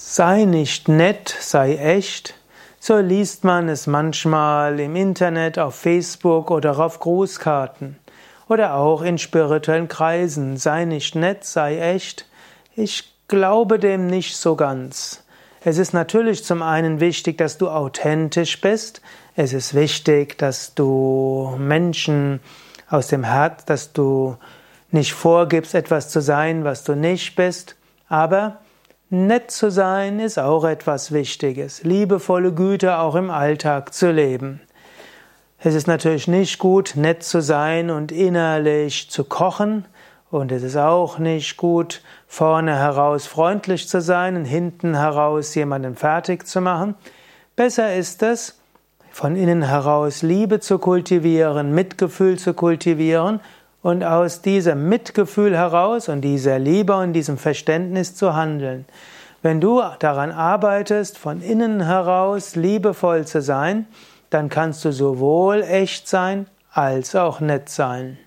Sei nicht nett, sei echt. So liest man es manchmal im Internet, auf Facebook oder auf Grußkarten. Oder auch in spirituellen Kreisen. Sei nicht nett, sei echt. Ich glaube dem nicht so ganz. Es ist natürlich zum einen wichtig, dass du authentisch bist. Es ist wichtig, dass du Menschen aus dem Herz, dass du nicht vorgibst, etwas zu sein, was du nicht bist. Aber Nett zu sein ist auch etwas Wichtiges. Liebevolle Güte auch im Alltag zu leben. Es ist natürlich nicht gut, nett zu sein und innerlich zu kochen. Und es ist auch nicht gut, vorne heraus freundlich zu sein und hinten heraus jemanden fertig zu machen. Besser ist es, von innen heraus Liebe zu kultivieren, Mitgefühl zu kultivieren und aus diesem Mitgefühl heraus und dieser Liebe und diesem Verständnis zu handeln. Wenn du daran arbeitest, von innen heraus liebevoll zu sein, dann kannst du sowohl echt sein als auch nett sein.